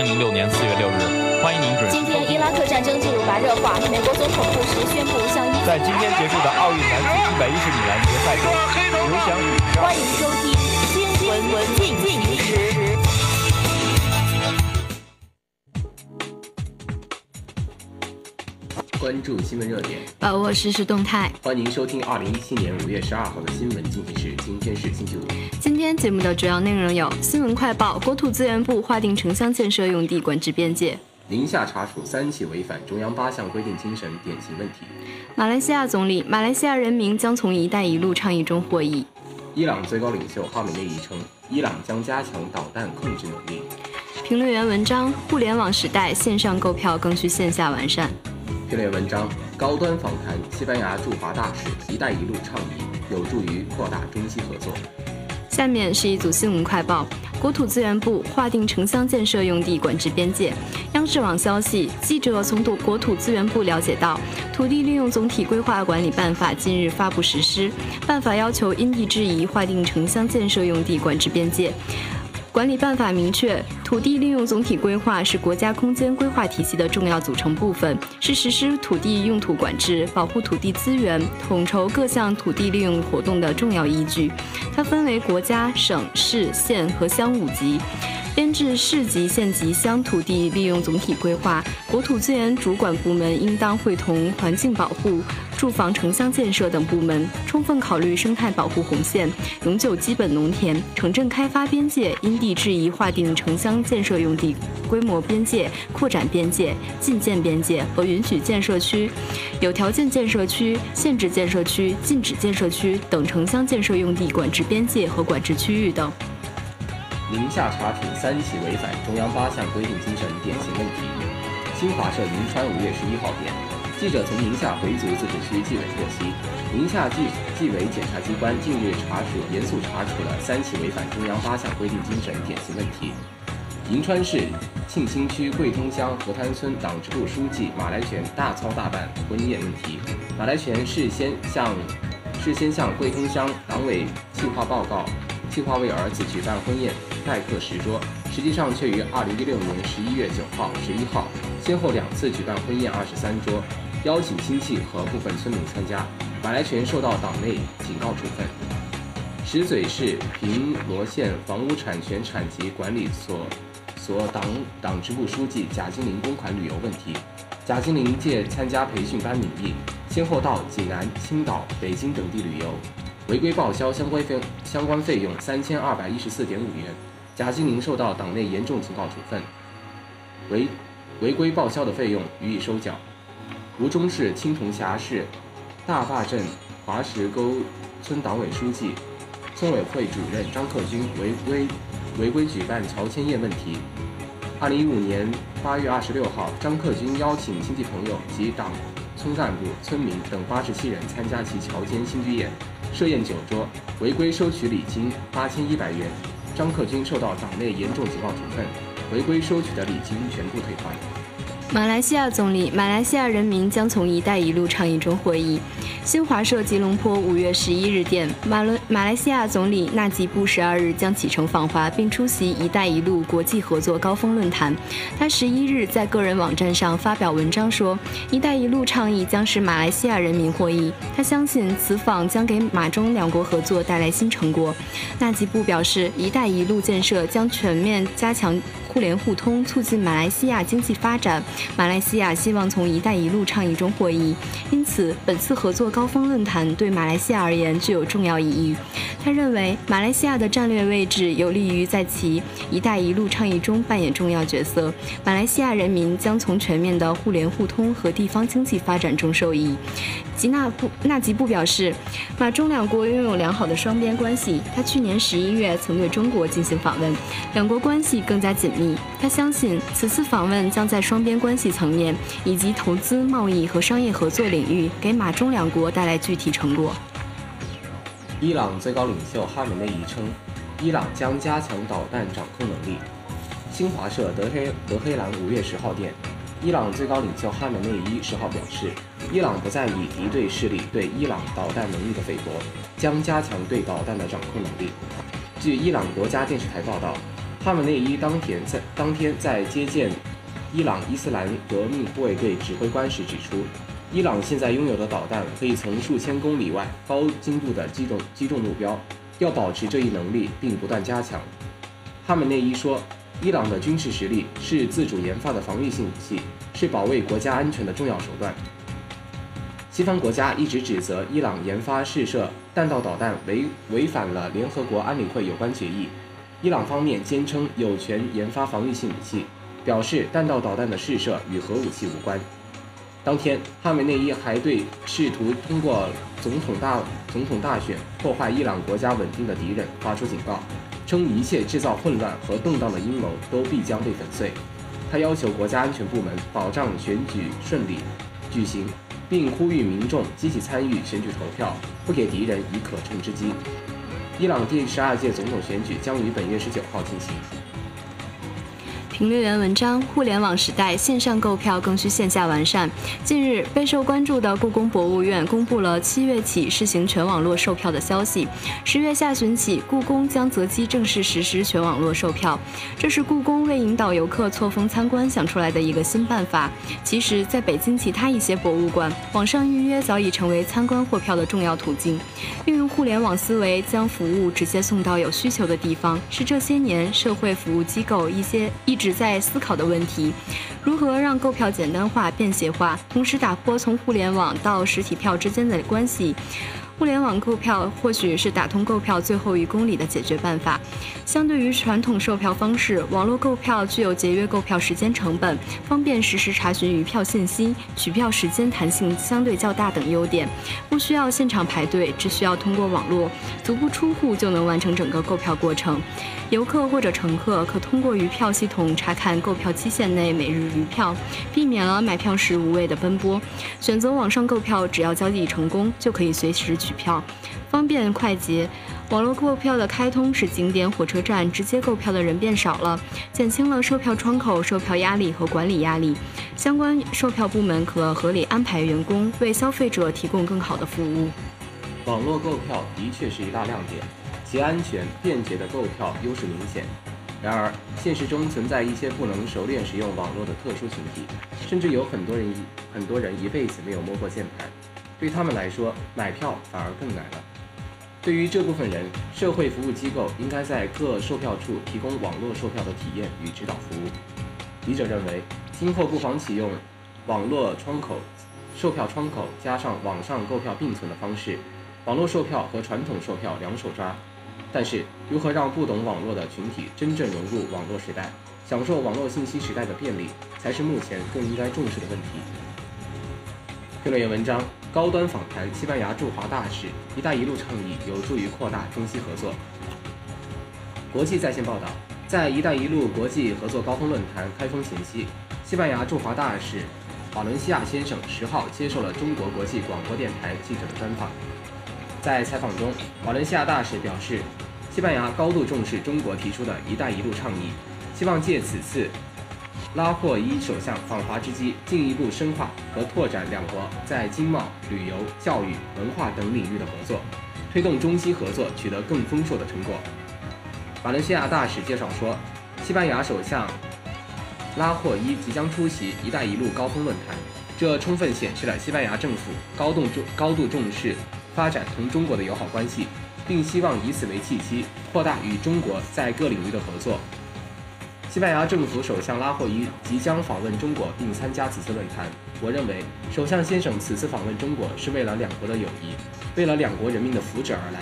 千零六年四月六日，欢迎您准时。今天伊拉克战争进入白热化，美国总统布什宣布向伊。在今天结束的奥运男子一百一十米栏决赛中，刘翔宇。欢迎收听关注新闻热点，把握实时动态。欢迎收听二零一七年五月十二号的新闻进行时。今天是星期五。今天节目的主要内容有：新闻快报，国土资源部划定城乡建设用地管制边界；宁夏查处三起违反中央八项规定精神典型问题；马来西亚总理，马来西亚人民将从“一带一路”倡议中获益；伊朗最高领袖哈梅内伊称，伊朗将加强导弹控制能力。评论员文章：互联网时代，线上购票更需线下完善。评论文章：高端访谈西班牙驻华大使，“一带一路”倡议有助于扩大中西合作。下面是一组新闻快报：国土资源部划定城乡建设用地管制边界。央视网消息，记者从国土资源部了解到，《土地利用总体规划管理办法》近日发布实施，办法要求因地制宜划定城乡建设用地管制边界。管理办法明确，土地利用总体规划是国家空间规划体系的重要组成部分，是实施土地用途管制、保护土地资源、统筹各项土地利用活动的重要依据。它分为国家、省、市、县和乡五级。编制市级、县级乡土地利用总体规划，国土资源主管部门应当会同环境保护、住房城乡建设等部门，充分考虑生态保护红线、永久基本农田、城镇开发边界，因地制宜划定城乡建设用地规模边界、扩展边界、禁建边界和允许建设区、有条件建设区、限制建设区、禁止建设区等城乡建设用地管制边界和管制区域等。宁夏查处三起违反中央八项规定精神典型问题。新华社银川五月十一号电，记者从宁夏回族自治区纪委获悉，宁夏纪纪委检察机关近日查处严肃查处了三起违反中央八项规定精神典型问题。银川市庆兴区桂通乡河滩村党支部书记马来全大操大办婚宴问题，马来全事先向事先向桂通乡党委计划报告。计划为儿子举办婚宴，待客十桌，实际上却于二零一六年十一月九号、十一号先后两次举办婚宴二十三桌，邀请亲戚和部分村民参加。马来全受到党内警告处分。石嘴市平罗县房屋产权产级管理所所党党支部书记贾金玲公款旅游问题，贾金玲借参加培训班名义，先后到济南、青岛、北京等地旅游。违规报销相关费相关费用三千二百一十四点五元，贾金玲受到党内严重警告处分，违违规报销的费用予以收缴。吴忠市青铜峡市大坝镇华石沟村党委书记、村委会主任张克军违规违规举办乔迁宴问题。二零一五年八月二十六号，张克军邀请亲戚朋友及党村干部、村民等八十七人参加其乔迁新居宴。设宴酒桌，违规收取礼金八千一百元，张克军受到党内严重警告处分，违规收取的礼金全部退还。马来西亚总理，马来西亚人民将从“一带一路”倡议中获益。新华社吉隆坡五月十一日电，马伦马来西亚总理纳吉布十二日将启程访华，并出席“一带一路”国际合作高峰论坛。他十一日在个人网站上发表文章说，“一带一路”倡议将使马来西亚人民获益。他相信此访将给马中两国合作带来新成果。纳吉布表示，“一带一路”建设将全面加强。互联互通，促进马来西亚经济发展。马来西亚希望从“一带一路”倡议中获益，因此本次合作高峰论坛对马来西亚而言具有重要意义。他认为，马来西亚的战略位置有利于在其“一带一路”倡议中扮演重要角色。马来西亚人民将从全面的互联互通和地方经济发展中受益。吉纳布纳吉布表示，马中两国拥有良好的双边关系。他去年十一月曾对中国进行访问，两国关系更加紧密。他相信此次访问将在双边关系层面以及投资、贸易和商业合作领域给马中两国带来具体成果。伊朗最高领袖哈梅内伊称，伊朗将加强导弹掌控能力。新华社德黑德黑兰五月十号电，伊朗最高领袖哈梅内伊十号表示，伊朗不再以敌对势力对伊朗导弹能力的菲薄，将加强对导弹的掌控能力。据伊朗国家电视台报道。哈梅内伊当天在当天在接见伊朗伊斯兰革命护卫队指挥官时指出，伊朗现在拥有的导弹可以从数千公里外高精度的击中击中目标，要保持这一能力并不断加强。哈梅内伊说，伊朗的军事实力是自主研发的防御性武器，是保卫国家安全的重要手段。西方国家一直指责伊朗研发试射弹道导弹违违反了联合国安理会有关决议。伊朗方面坚称有权研发防御性武器，表示弹道导弹的试射与核武器无关。当天，哈梅内伊还对试图通过总统大总统大选破坏伊朗国家稳定的敌人发出警告，称一切制造混乱和动荡的阴谋都必将被粉碎。他要求国家安全部门保障选举顺利举行，并呼吁民众积极参与选举投票，不给敌人以可乘之机。伊朗第十二届总统选举将于本月十九号进行。评论员文章：互联网时代，线上购票更需线下完善。近日，备受关注的故宫博物院公布了七月起试行全网络售票的消息。十月下旬起，故宫将择机正式实施全网络售票。这是故宫为引导游客错峰参观想出来的一个新办法。其实，在北京其他一些博物馆，网上预约早已成为参观货票的重要途径。运用互联网思维，将服务直接送到有需求的地方，是这些年社会服务机构一些一直在思考的问题：如何让购票简单化、便携化，同时打破从互联网到实体票之间的关系？互联网购票或许是打通购票最后一公里的解决办法。相对于传统售票方式，网络购票具有节约购票时间成本、方便实时查询余票信息、取票时间弹性相对较大等优点。不需要现场排队，只需要通过网络足不出户就能完成整个购票过程。游客或者乘客可通过余票系统查看购票期限内每日余票，避免了买票时无谓的奔波。选择网上购票，只要交易成功，就可以随时取。票方便快捷，网络购票的开通使景点、火车站直接购票的人变少了，减轻了售票窗口售票压力和管理压力。相关售票部门可合理安排员工，为消费者提供更好的服务。网络购票的确是一大亮点，其安全、便捷的购票优势明显。然而，现实中存在一些不能熟练使用网络的特殊群体，甚至有很多人一很多人一辈子没有摸过键盘。对他们来说，买票反而更难了。对于这部分人，社会服务机构应该在各售票处提供网络售票的体验与指导服务。笔者认为，今后不妨启用网络窗口、售票窗口加上网上购票并存的方式，网络售票和传统售票两手抓。但是，如何让不懂网络的群体真正融入网络时代，享受网络信息时代的便利，才是目前更应该重视的问题。评论员文章。高端访谈西班牙驻华大使，“一带一路”倡议有助于扩大中西合作。国际在线报道，在“一带一路”国际合作高峰论坛开封前夕，西班牙驻华大使瓦伦西亚先生十号接受了中国国际广播电台记者的专访。在采访中，瓦伦西亚大使表示，西班牙高度重视中国提出的一带一路倡议，希望借此次。拉霍伊首相访华之机，进一步深化和拓展两国在经贸、旅游、教育、文化等领域的合作，推动中西合作取得更丰硕的成果。马来西亚大使介绍说，西班牙首相拉霍伊即将出席“一带一路”高峰论坛，这充分显示了西班牙政府高度重高度重视发展同中国的友好关系，并希望以此为契机，扩大与中国在各领域的合作。西班牙政府首相拉霍伊即将访问中国并参加此次论坛。我认为，首相先生此次访问中国是为了两国的友谊，为了两国人民的福祉而来。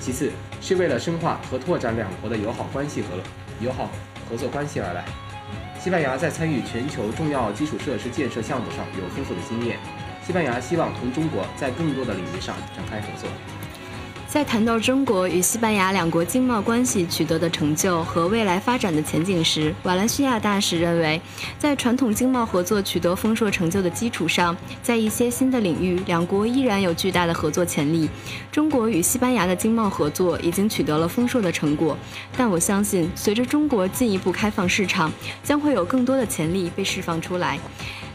其次，是为了深化和拓展两国的友好关系和友好合作关系而来。西班牙在参与全球重要基础设施建设项目上有丰富的经验。西班牙希望同中国在更多的领域上展开合作。在谈到中国与西班牙两国经贸关系取得的成就和未来发展的前景时，瓦兰西亚大使认为，在传统经贸合作取得丰硕成就的基础上，在一些新的领域，两国依然有巨大的合作潜力。中国与西班牙的经贸合作已经取得了丰硕的成果，但我相信，随着中国进一步开放市场，将会有更多的潜力被释放出来。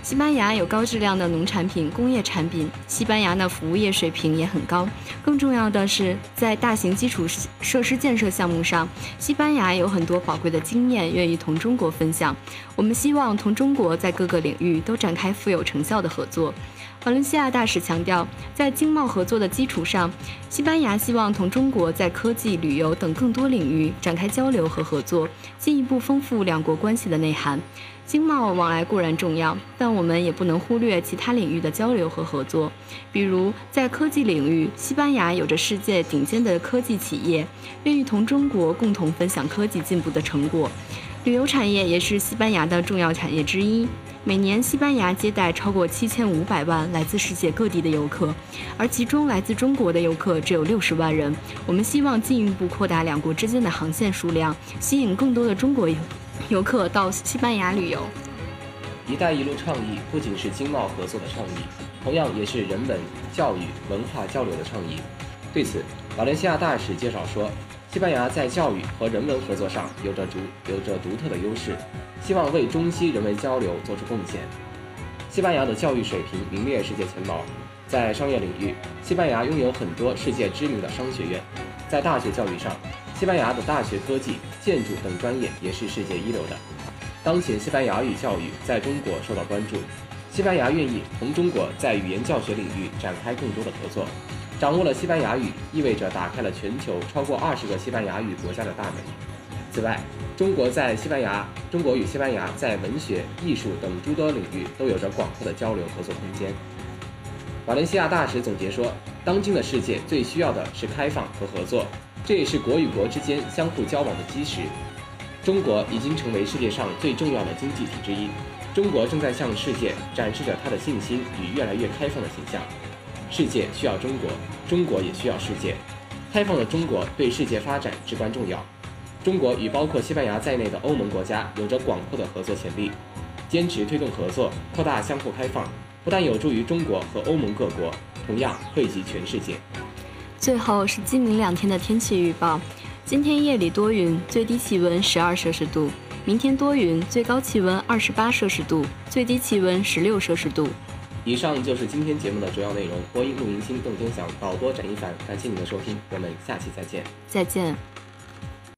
西班牙有高质量的农产品、工业产品，西班牙的服务业水平也很高。更重要的是，在大型基础设施建设项目上，西班牙有很多宝贵的经验，愿意同中国分享。我们希望同中国在各个领域都展开富有成效的合作。瓦伦西亚大使强调，在经贸合作的基础上，西班牙希望同中国在科技、旅游等更多领域展开交流和合作，进一步丰富两国关系的内涵。经贸往来固然重要，但我们也不能忽略其他领域的交流和合作。比如，在科技领域，西班牙有着世界顶尖的科技企业，愿意同中国共同分享科技进步的成果。旅游产业也是西班牙的重要产业之一。每年，西班牙接待超过七千五百万来自世界各地的游客，而其中来自中国的游客只有六十万人。我们希望进一步扩大两国之间的航线数量，吸引更多的中国游游客到西班牙旅游。“一带一路”倡议不仅是经贸合作的倡议，同样也是人文、教育、文化交流的倡议。对此，瓦伦西亚大使介绍说。西班牙在教育和人文合作上有着独有着独特的优势，希望为中西人文交流做出贡献。西班牙的教育水平名列世界前茅，在商业领域，西班牙拥有很多世界知名的商学院。在大学教育上，西班牙的大学科技、建筑等专业也是世界一流的。当前，西班牙语教育在中国受到关注，西班牙愿意同中国在语言教学领域展开更多的合作。掌握了西班牙语，意味着打开了全球超过二十个西班牙语国家的大门。此外，中国在西班牙，中国与西班牙在文学、艺术等诸多领域都有着广阔的交流合作空间。瓦伦西亚大使总结说：“当今的世界最需要的是开放和合作，这也是国与国之间相互交往的基石。中国已经成为世界上最重要的经济体之一，中国正在向世界展示着它的信心与越来越开放的形象。”世界需要中国，中国也需要世界。开放的中国对世界发展至关重要。中国与包括西班牙在内的欧盟国家有着广阔的合作潜力。坚持推动合作，扩大相互开放，不但有助于中国和欧盟各国，同样惠及全世界。最后是今明两天的天气预报：今天夜里多云，最低气温十二摄氏度；明天多云，最高气温二十八摄氏度，最低气温十六摄氏度。以上就是今天节目的主要内容。播音陆明星、邓天祥，导播展一凡，感谢您的收听，我们下期再见。再见。